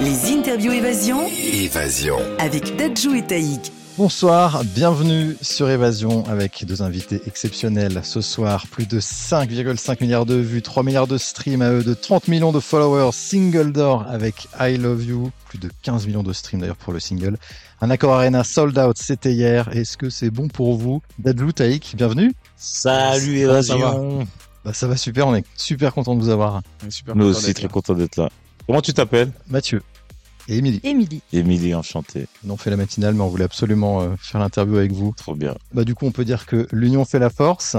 Les interviews évasion Évasion. avec Dadju et Taïk. Bonsoir, bienvenue sur Évasion avec deux invités exceptionnels. Ce soir, plus de 5,5 milliards de vues, 3 milliards de streams à eux, de 30 millions de followers, single d'or avec I Love You, plus de 15 millions de streams d'ailleurs pour le single. Un accord Arena sold out, c'était hier. Est-ce que c'est bon pour vous? Dadju, Taïk, bienvenue. Salut Comment ça Évasion Bah, ça va super, on est super content de vous avoir. Super Nous aussi très content d'être là. Comment tu t'appelles Mathieu et Émilie. Émilie. Émilie, enchanté. On fait la matinale, mais on voulait absolument euh, faire l'interview avec vous. Trop bien. Bah, du coup, on peut dire que l'union fait la force.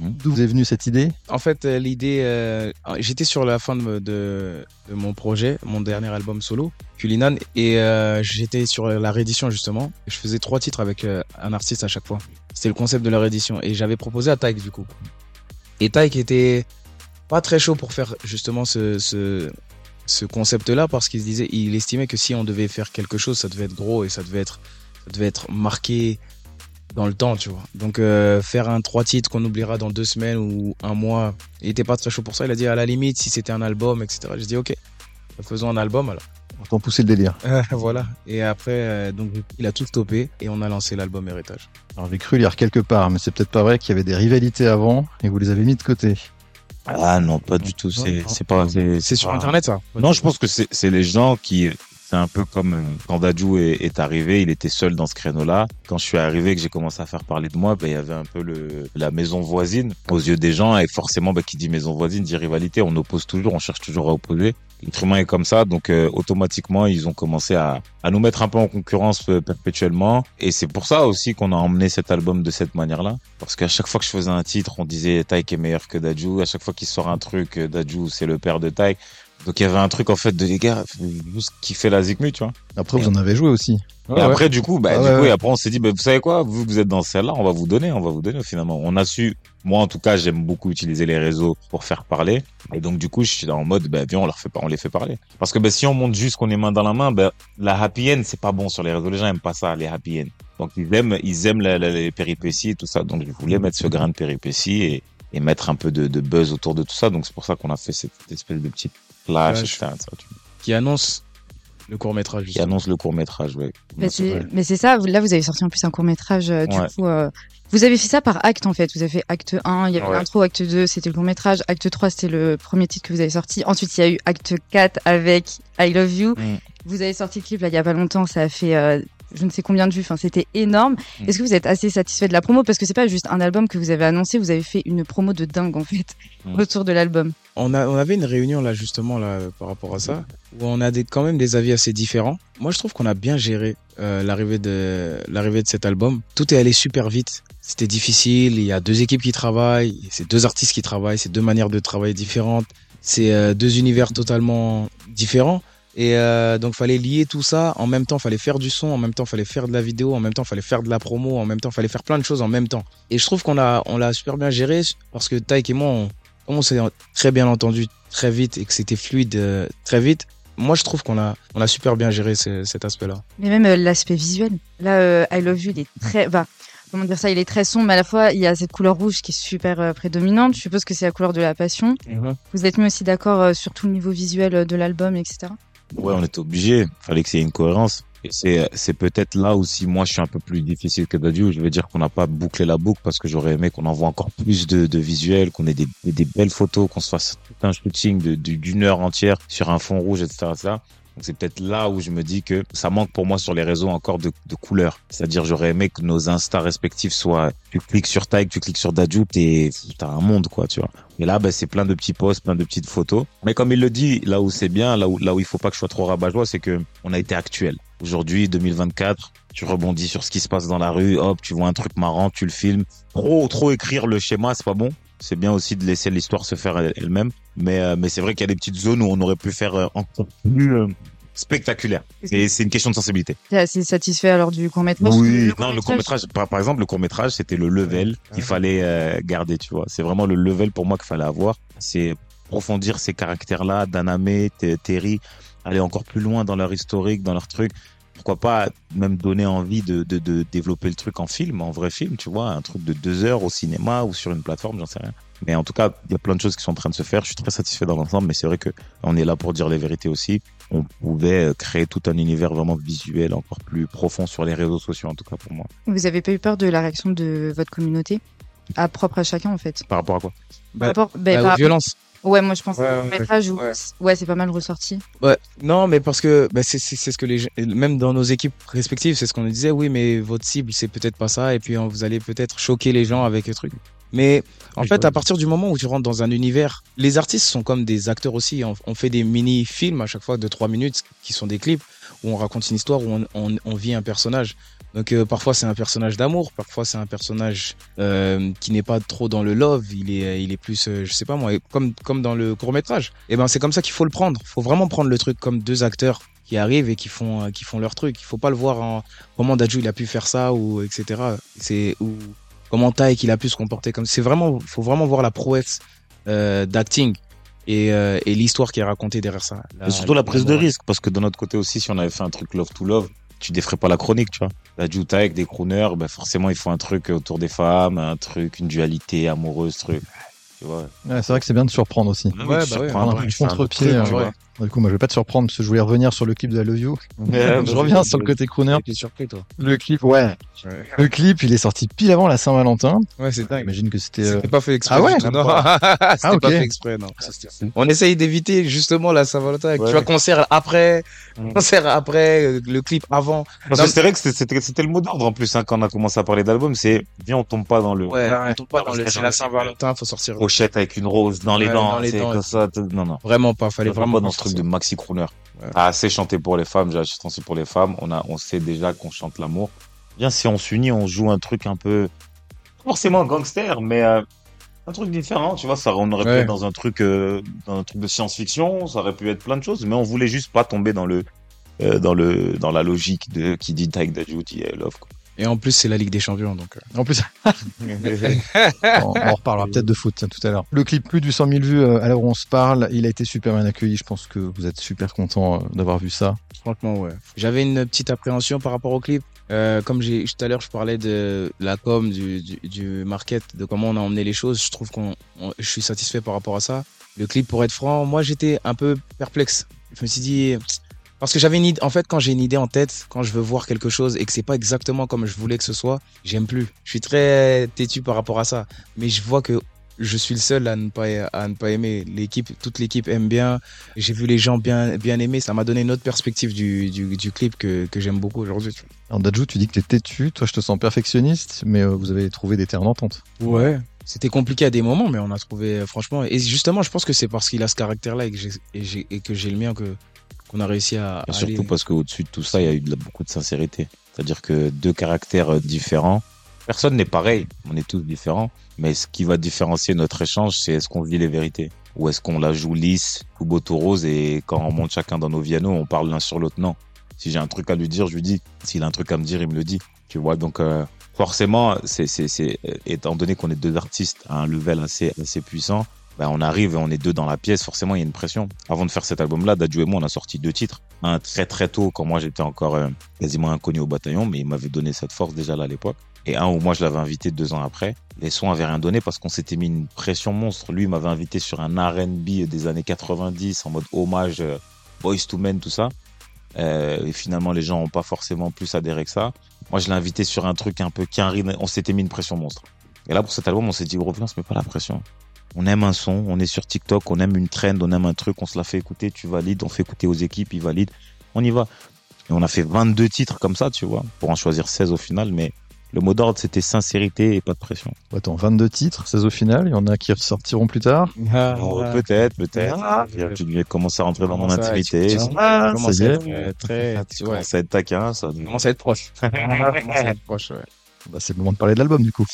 Hmm. D'où vous est venue cette idée? En fait, euh, l'idée, euh, j'étais sur la fin de, de, de mon projet, mon dernier album solo, Culinan, et euh, j'étais sur la réédition justement. Je faisais trois titres avec euh, un artiste à chaque fois. C'était le concept de la réédition, et j'avais proposé à Taïk du coup. Et Taïk était pas très chaud pour faire justement ce, ce, ce concept-là parce qu'il disait, il estimait que si on devait faire quelque chose, ça devait être gros et ça devait être, ça devait être marqué dans le temps, tu vois. Donc euh, faire un trois titres qu'on oubliera dans deux semaines ou un mois, il était pas très chaud pour ça. Il a dit à la limite si c'était un album, etc. J'ai dit ok, faisons un album alors. Autant pousser le délire. Euh, voilà. Et après, euh, donc il a tout stoppé et on a lancé l'album Héritage. Alors, j'ai cru lire quelque part, mais c'est peut-être pas vrai qu'il y avait des rivalités avant et vous les avez mis de côté. Ah non, pas du tout. C'est c'est pas. C'est sur internet ça. Non, je pense que c'est c'est les gens qui. C'est un peu comme euh, quand Dadju est, est arrivé, il était seul dans ce créneau-là. Quand je suis arrivé, que j'ai commencé à faire parler de moi, ben, il y avait un peu le, la maison voisine aux yeux des gens. Et forcément, ben, qui dit maison voisine dit rivalité. On oppose toujours, on cherche toujours à opposer. L'être est comme ça, donc euh, automatiquement, ils ont commencé à, à nous mettre un peu en concurrence euh, perpétuellement. Et c'est pour ça aussi qu'on a emmené cet album de cette manière-là. Parce qu'à chaque fois que je faisais un titre, on disait Taïk est meilleur que Dadju. À chaque fois qu'il sort un truc, euh, Dadju, c'est le père de Taïk. Donc il y avait un truc en fait de les gars, juste kiffer la Zikmu, tu vois. Après, vous en avez joué aussi. et après du coup, bah, Ah du ouais, coup, ouais. et après on s'est dit, bah, vous savez quoi, vous vous êtes dans celle-là, on va vous donner, on va vous donner finalement. On a su, moi en tout cas, j'aime beaucoup utiliser les réseaux pour faire parler. Et donc du coup, je suis en mode, bah, viens, on leur fait pas, on les fait parler. Parce que bah, si on monte juste qu'on est main dans la main, bah, la happy end, c'est pas bon sur les réseaux. Les gens aiment pas ça, les happy end. Donc ils aiment, ils aiment la- la- les péripéties et tout ça. Donc je voulais mettre ce grain de péripéties et, et mettre un peu de, de buzz autour de tout ça. Donc c'est pour ça qu'on a fait cette espèce de petite flash, etc., etc., Qui annonce le court métrage. qui annonce le court métrage. Ouais. Mais c'est mais c'est ça, vous- là vous avez sorti en plus un court métrage. Du Ouais. coup, euh, vous avez fait ça par acte en fait. Vous avez fait acte 1, il y avait Ouais. l'intro, acte 2, c'était le court métrage. Acte 3, c'était le premier titre que vous avez sorti. Ensuite, il y a eu acte 4 avec I Love You. Mm. Vous avez sorti le clip là il y a pas longtemps, ça a fait euh, je ne sais combien de vues, enfin c'était énorme. Mm. Est-ce que vous êtes assez satisfait de la promo? Parce que c'est pas juste un album que vous avez annoncé, vous avez fait une promo de dingue en fait Mm. autour de l'album. On, avait une réunion là justement là par rapport à ça où on a des, quand même des avis assez différents. Moi je trouve qu'on a bien géré euh, l'arrivée de de cet album. Tout est allé super vite. C'était difficile. Il y a deux équipes qui travaillent. C'est deux artistes qui travaillent. C'est deux manières de travailler différentes. C'est euh, deux univers totalement différents. Et euh, donc fallait lier tout ça. En même temps, fallait faire du son. En même temps, fallait faire de la vidéo. En même temps, fallait faire de la promo. En même temps, fallait faire plein de choses en même temps. Et je trouve qu'on on l'a super bien géré parce que Taïk et moi on, comme on s'est très bien entendu très vite et que c'était fluide euh, très vite, moi je trouve qu'on a, on a super bien géré ce- cet aspect-là. Mais même euh, l'aspect visuel. Là, euh, I Love You, il est très. Bah, comment dire ça Il est très sombre, mais à la fois, il y a cette couleur rouge qui est super euh, prédominante. Je suppose que c'est la couleur de la passion. Vous êtes mis aussi d'accord euh, sur tout le niveau visuel de l'album, etc. Ouais, on était obligé. Fallait que c'est une cohérence. C'est, c'est peut-être là aussi, moi, je suis un peu plus difficile que Dadju. Je veux dire qu'on n'a pas bouclé la boucle parce que j'aurais aimé qu'on envoie encore plus de, de visuels, qu'on ait des, des belles photos, qu'on se fasse un shooting d'une heure entière sur un fond rouge, etc., etc. Donc c'est peut-être là où je me dis que ça manque pour moi sur les réseaux encore de, de couleurs. C'est-à-dire j'aurais aimé que nos Insta respectifs soient, tu cliques sur Tag, tu cliques sur Dadju, t'es, t'as un monde quoi, tu vois. Et là, ben, c'est plein de petits posts, plein de petites photos. Mais comme il le dit, là où c'est bien, là où, là où il faut pas que je sois trop rabat-joie, c'est que on a été actuel. Aujourd'hui, 2024, tu rebondis sur ce qui se passe dans la rue, hop, tu vois un truc marrant, tu le filmes. Trop, trop écrire le schéma, c'est pas bon. C'est bien aussi de laisser l'histoire se faire elle- elle-même. Mais, euh, mais c'est vrai qu'il y a des petites zones où on aurait pu faire euh, encore plus euh, spectaculaire. Et c'est une question de sensibilité. T'es assez satisfait alors du court métrage? Oui, non, le court métrage, par, par exemple, le court métrage, c'était le level qu'il fallait euh, garder, tu vois. C'est vraiment le level pour moi qu'il fallait avoir. C'est approfondir ces caractères-là, Daname, Terry, aller encore plus loin dans leur historique, dans leur truc. Pourquoi pas même donner envie de, de, de développer le truc en film, en vrai film, tu vois, un truc de deux heures au cinéma ou sur une plateforme, j'en sais rien. Mais en tout cas, il y a plein de choses qui sont en train de se faire. Je suis très satisfait dans l'ensemble, mais c'est vrai que on est là pour dire les vérités aussi. on pouvait créer tout un univers vraiment visuel encore plus profond sur les réseaux sociaux, en tout cas pour moi. Vous avez pas eu peur de la réaction de votre communauté? À propre à chacun en fait Par rapport à quoi? Par rapport bah, Bah, par- aux violences. Ouais, moi je pense Ouais, que ouais, le métrage où- ouais. ouais, c'est pas mal ressorti. Ouais, non, mais parce que bah, c'est c'est c'est ce que les gens- même dans nos équipes respectives, c'est ce qu'on nous disait. Oui, mais votre cible, c'est peut-être pas ça, et puis hein, vous allez peut-être choquer les gens avec le truc. Mais en Oui, fait, à partir du moment où tu rentres dans un univers, les artistes sont comme des acteurs aussi. On, on fait des mini-films à chaque fois de trois minutes qui sont des clips où on raconte une histoire, où on, on, on vit un personnage. Donc euh, parfois c'est un personnage d'amour, parfois c'est un personnage euh, qui n'est pas trop dans le love, il est il est plus euh, je sais pas moi comme comme dans le court métrage. Et ben c'est comme ça qu'il faut le prendre. faut vraiment prendre le truc comme deux acteurs qui arrivent et qui font qui font leur truc. Il faut pas le voir en comment Daju il a pu faire ça ou etc. C'est ou comment Taïk il a pu se comporter comme c'est vraiment faut vraiment voir la prouesse d'acting et, euh, et l'histoire qui est racontée derrière ça. Et surtout la prise de risque, parce que de notre côté aussi, si on avait fait un truc love to love, tu défrais pas la chronique, tu vois. La Juta avec des crooners, ben forcément, il faut un truc autour des femmes, un truc, une dualité amoureuse, truc. Tu vois. Ouais, c'est vrai que c'est bien de surprendre aussi. Ouais, bah ouais, on a un c'est un contre-pied, euh, tu ouais. Du coup, moi, je vais pas te surprendre parce que je voulais revenir sur le clip de I Love You. Ouais, je reviens sur le côté crooner. T'es surpris toi. Le clip, ouais. Ouais, Le clip, il est sorti pile avant la Saint-Valentin. ouais c'est dingue. J'imagine que c'était. euh, C'était pas fait exprès. Ah ouais tout, non. Ah, pas fait exprès, non. On essaye d'éviter justement la Saint-Valentin. Tu vois, concert après, Mm. concert après, euh, le clip avant. Parce Non, que c'est vrai que c'était- le mot d'ordre en plus hein, quand on a commencé à parler d'album, c'est viens on tombe pas dans le Ouais, Ouais. on tombe pas dans le, c'est la Saint-Valentin, faut sortir. pochette avec une rose dans les Ouais, dents, c'est comme ça. Non non. Vraiment pas, fallait Fallait vraiment pas dans pas ce truc de maxi crooner. Ouais. Ah, assez chanté pour les femmes, j'ai acheté aussi pour les femmes. On a, on sait déjà qu'on chante l'amour. Bien si on s'unit, on joue un truc un peu forcément gangster, mais euh, un truc différent. Tu vois, ça, on aurait pu être dans un truc, euh, dans un truc de science-fiction. Ça aurait pu être plein de choses, mais on voulait juste pas tomber dans le, euh, dans le, dans la logique de qui dit Take That Duty et Love. quoi. Et en plus, c'est la Ligue des Champions, donc. euh. En plus, on, on reparlera peut-être de foot tiens, tout à l'heure. Le clip plus de 100 000 vues euh, à l'heure où on se parle, il a été super bien accueilli. Je pense que vous êtes super content euh, d'avoir vu ça. Franchement, ouais. J'avais une petite appréhension par rapport au clip. Euh, comme j'ai tout à l'heure, je parlais de la com, du, du, du market, de comment on a emmené les choses. Je trouve qu'on, on- je suis satisfait par rapport à ça. Le clip, pour être franc, moi j'étais un peu perplexe. Je me suis dit, parce que j'avais une idée. En fait, quand j'ai une idée en tête, quand je veux voir quelque chose et que c'est pas exactement comme je voulais que ce soit, j'aime plus. Je suis très têtu par rapport à ça. Mais je vois que je suis le seul à ne pas à ne pas aimer. L'équipe, toute l'équipe aime bien. J'ai vu les gens bien bien aimer. Ça m'a donné une autre perspective du du, du clip que que j'aime beaucoup aujourd'hui. tu Alors, Dajou, tu dis que t'es têtu. Toi, je te sens perfectionniste, mais euh, vous avez trouvé des terrains d'entente. Ouais. C'était compliqué à des moments, mais on a trouvé euh, franchement. Et justement, je pense que c'est parce qu'il a ce caractère-là et que j'ai et j'ai- et que j'ai le mien que qu'on a réussi à. Et surtout aller- parce qu'au-dessus de tout ça, il y a eu de beaucoup de sincérité. C'est-à-dire que deux caractères euh, différents. Personne n'est pareil. On est tous différents. Mais ce qui va différencier notre échange, c'est est-ce qu'on vit les vérités? Ou est-ce qu'on la joue lisse, tout beau, tout rose? Et quand on monte chacun dans nos vianos, on parle l'un sur l'autre. Non. Si j'ai un truc à lui dire, je lui dis. S'il a un truc à me dire, il me le dit. Tu vois, donc euh, forcément, c'est, c'est, c'est, euh, étant donné qu'on est deux artistes à un level assez, assez puissant, ben, on arrive et on est deux dans la pièce, forcément il y a une pression. Avant de faire cet album-là, Dadju et moi, on a sorti deux titres. Un très très tôt, quand moi j'étais encore euh, quasiment inconnu au bataillon, mais il m'avait donné cette force déjà là à l'époque. Et un où moi je l'avais invité deux ans après. Les sons avaient rien donné parce qu'on s'était mis une pression monstre. Lui m'avait invité sur un R&B des années 90 en mode hommage euh, Boys to Men, tout ça. Euh, et finalement les gens ont pas forcément plus adhéré que ça. Moi je l'ai invité sur un truc un peu quinri, on s'était mis une pression monstre. Et là pour cet album on s'est dit gros viens, on se met pas la pression on aime un son, on est sur TikTok, on aime une trend, on aime un truc, on se la fait écouter, tu valides, on fait écouter aux équipes, ils valident, on y va. Et on a fait 22 titres comme ça, tu vois, pour en choisir 16 au final, mais le mot d'ordre c'était sincérité et pas de pression. Attends, 22 titres, 16 au final. Il y en a qui ressortiront plus tard? Ah, Oh, peut-être, peut-être. Ah, tu viens de commencer à rentrer dans mon intimité. tu- tu- Ça Ah, commence ça y à est. être, très, tu commences à être taquin, ça. commence à être proche. commence à être proche, ouais. Bah, c'est le moment de parler de l'album, du coup.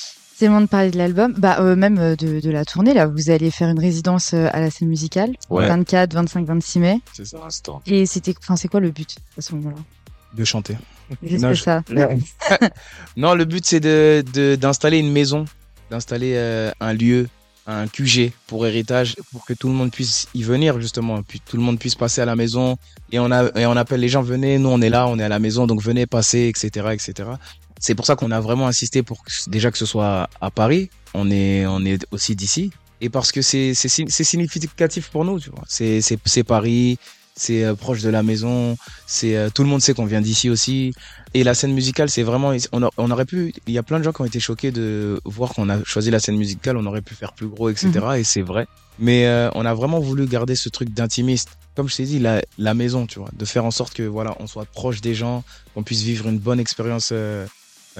Moment de parler de l'album. Bah, euh, même euh, de, de la tournée, là. Vous allez faire une résidence euh, à la scène musicale. Ouais. 24, 25, 26 mai. C'est ça. Instant. Et c'était, enfin, c'est quoi le but à ce moment-là? De chanter. Juste Non, je- ça. Non, le but c'est de de- d'installer une maison, d'installer euh, un lieu, un QG pour héritage, pour que tout le monde puisse y venir justement, puis tout le monde puisse passer à la maison et on a et on appelle les gens venez, nous on est là, on est à la maison, donc venez passer, etc., etc. C'est pour ça qu'on a vraiment insisté pour que, déjà que ce soit à Paris, on est on est aussi d'ici et parce que c'est c'est si- c'est significatif pour nous, tu vois. C'est Paris, c'est euh, proche de la maison, c'est euh, tout le monde sait qu'on vient d'ici aussi. Et la scène musicale, c'est vraiment, on, a- on aurait pu, il y a plein de gens qui ont été choqués de voir qu'on a choisi la scène musicale, on aurait pu faire plus gros, etc. Et c'est vrai. Mais euh, on a vraiment voulu garder ce truc d'intimiste. Comme je t'ai dit, la, la maison, tu vois, de faire en sorte que voilà, on soit proche des gens, qu'on puisse vivre une bonne expérience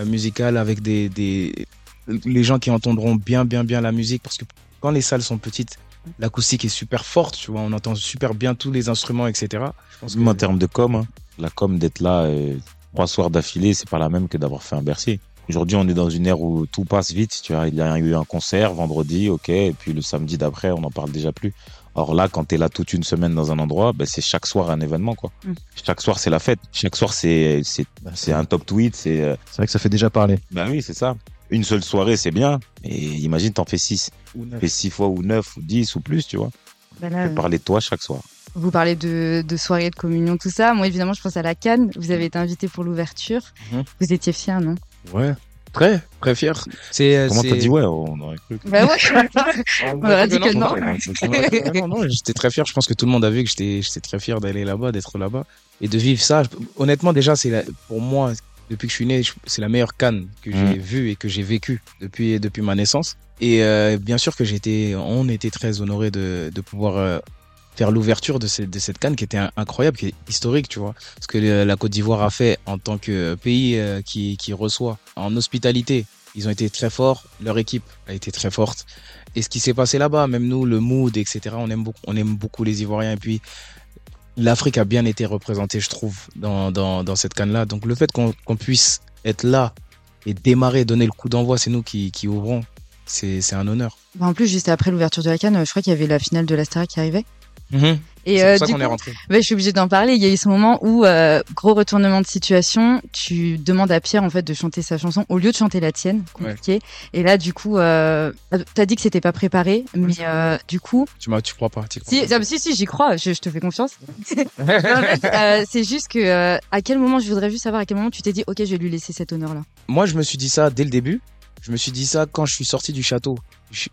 musicale avec des, des les gens qui entendront bien, bien, bien la musique, parce que quand les salles sont petites, l'acoustique est super forte, tu vois, on entend super bien tous les instruments, etc. Je pense Même en termes de com, hein, la com d'être là euh, trois soirs d'affilée, c'est pas la même que d'avoir fait un Bercy. Aujourd'hui, on est dans une ère où tout passe vite. Tu vois, il y a eu un concert vendredi, ok, et puis le samedi d'après, on n'en parle déjà plus. Or là, quand tu es là toute une semaine dans un endroit, ben, c'est chaque soir un événement, quoi. Mm. Chaque soir, c'est la fête. Chaque soir, c'est c'est c'est un top tweet. C'est euh, C'est vrai que ça fait déjà parler. ben oui, c'est ça. Une seule soirée, c'est bien. Et imagine, t'en fais six. Ou neuf. Fais six fois ou neuf ou dix ou plus, tu vois. Là, peux parler de toi chaque soir. Vous parlez de, de soirée, de communion, tout ça. Moi, évidemment, je pense à la Cannes. Vous avez été invité pour l'ouverture. Mhm. Vous étiez fier, non? Ouais. Très, très fier. C'est, euh, Comment t'as dit ouais On aurait cru. que- Bah ouais. On aurait dit que non. non, non, j'étais très fier. Je pense que tout le monde a vu que j'étais, j'étais très fier d'aller là-bas, d'être là-bas et de vivre ça. Honnêtement, déjà, c'est la- pour moi, depuis que je suis né, c'est la meilleure canne que j'ai Mm. vue et que j'ai vécue depuis, depuis ma naissance. Et euh, bien sûr que j'étais, on était très honorés de, de pouvoir euh, faire l'ouverture de, cette- de cette canne qui était incroyable, qui est historique, tu vois. Ce que le- la Côte d'Ivoire a fait en tant que pays euh, qui, qui reçoit en hospitalité. Ils ont été très forts, leur équipe a été très forte. Et ce qui s'est passé là-bas, même nous, le mood, etc., on aime beaucoup, on aime beaucoup les Ivoiriens. Et puis, l'Afrique a bien été représentée, je trouve, dans, dans, cette canne-là. Donc, le fait qu'on qu'on puisse être là et démarrer, donner le coup d'envoi, c'est nous qui, qui ouvrons. C'est un honneur. En plus, juste après l'ouverture de la Cannes, je crois qu'il y avait la finale de la Starac qui arrivait. Et C'est euh, pour ça qu'on est rentré. bah, je suis obligée d'en parler. Il y a eu ce moment où, euh, gros retournement de situation, tu demandes à Pierre en fait de chanter sa chanson au lieu de chanter la tienne, compliqué. Et là, du coup, euh, t'as dit que c'était pas préparé, mais euh, du coup, Tu, m'as- tu crois pas tu crois si, pas. ah, si, si, j'y crois. Je, je te fais confiance. Euh, c'est juste que à quel moment, je voudrais juste savoir à quel moment tu t'es dit, ok, je vais lui laisser cet honneur-là. Moi, je me suis dit ça dès le début. Je me suis dit ça quand je suis sorti du château.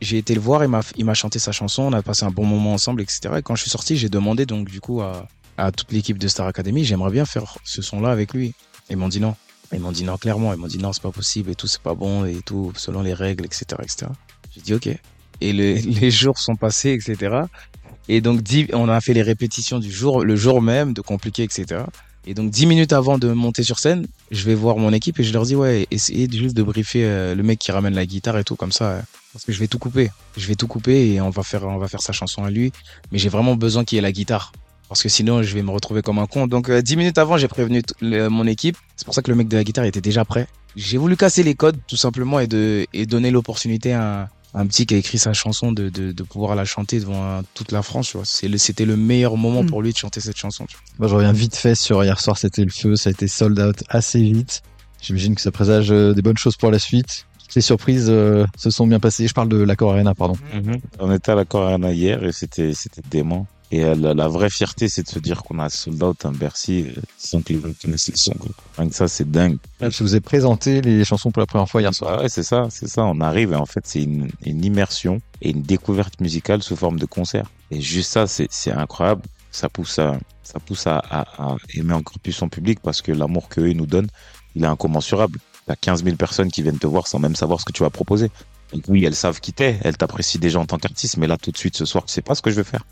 J'ai été le voir, il m'a, chanté sa chanson, on a passé un bon moment ensemble, etc. Et quand je suis sorti, j'ai demandé donc du coup à, à toute l'équipe de Star Academy, j'aimerais bien faire ce son-là avec lui. Ils m'ont dit non. Ils m'ont dit non clairement. Ils m'ont dit non, c'est pas possible et tout, c'est pas bon et tout, selon les règles, etc., etc. J'ai dit ok. Et le- les jours sont passés, etc. Et donc on a fait les répétitions du jour, le jour même, de compliqué, etc. Et donc dix minutes avant de monter sur scène, je vais voir mon équipe et je leur dis ouais, essayez juste de briefer euh, le mec qui ramène la guitare et tout comme ça, euh, parce que je vais tout couper. Je vais tout couper et on va faire, on va faire sa chanson à lui. Mais j'ai vraiment besoin qu'il y ait la guitare. Parce que sinon, je vais me retrouver comme un con. Donc, euh, dix minutes avant, j'ai prévenu mon équipe. C'est pour ça que le mec de la guitare était déjà prêt. J'ai voulu casser les codes, tout simplement, et, de, et donner l'opportunité à, un- petit qui a écrit sa chanson de, de, de pouvoir la chanter devant euh, toute la France. tu vois. C'est le- C'était le meilleur moment Mm. pour lui de chanter cette chanson. tu vois. Moi, je reviens vite fait sur hier soir, c'était le feu, ça a été sold out assez vite. J'imagine que ça présage euh, des bonnes choses pour la suite. Les surprises euh, se sont bien passées. Je parle de l'accord Arena, pardon. On était à la Corona hier et c'était c'était dément. Et euh, la, la vraie fierté, c'est de se dire qu'on a sold out un Bercy euh, sans que les gens connaissent les sons. que ça, c'est dingue. Je vous ai présenté les chansons pour la première fois hier soir. Ah ouais, c'est ça, c'est ça. On arrive et en fait, c'est une, une immersion et une découverte musicale sous forme de concert. Et juste ça, c'est incroyable. Ça pousse à, ça pousse à, à, à aimer encore plus son public parce que l'amour qu'eux nous donnent, il est incommensurable. T'as 15 000 personnes qui viennent te voir sans même savoir ce que tu vas proposer. Donc oui, elles savent qui t'es, elles t'apprécient déjà en tant qu'artiste, mais là, tout de suite, ce soir, tu sais pas ce que je veux faire.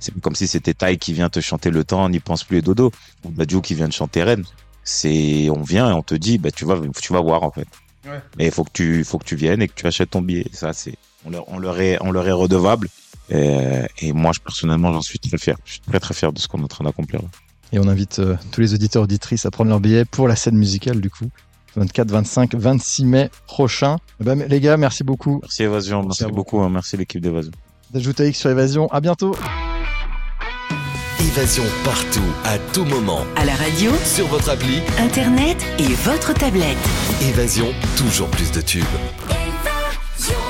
C'est comme si c'était Tai qui vient te chanter le temps, n'y pense plus et dodo. Ou Badiou qui vient te chanter Rennes. C'est, on vient et on te dit, bah, tu vas, tu vas voir, en fait. Ouais. Mais il faut que tu, faut que tu viennes et que tu achètes ton billet. Ça, c'est, on leur, on leur est, on leur est redevable. Et, et moi, je, personnellement, j'en suis très fier. Je suis très, très fier de ce qu'on est en train d'accomplir là. Et on invite euh, tous les auditeurs auditrices à prendre leur billet pour la scène musicale du coup. 24, 25, 26 mai prochain. Eh ben, les gars, merci beaucoup. Merci Évasion, merci, beaucoup. hein. Merci l'équipe d'Évasion. D'ajouter X sur Évasion. À bientôt. Évasion partout, à tout moment. À la radio, Sur votre appli, internet et votre tablette. Évasion, toujours plus de tubes. Évasion.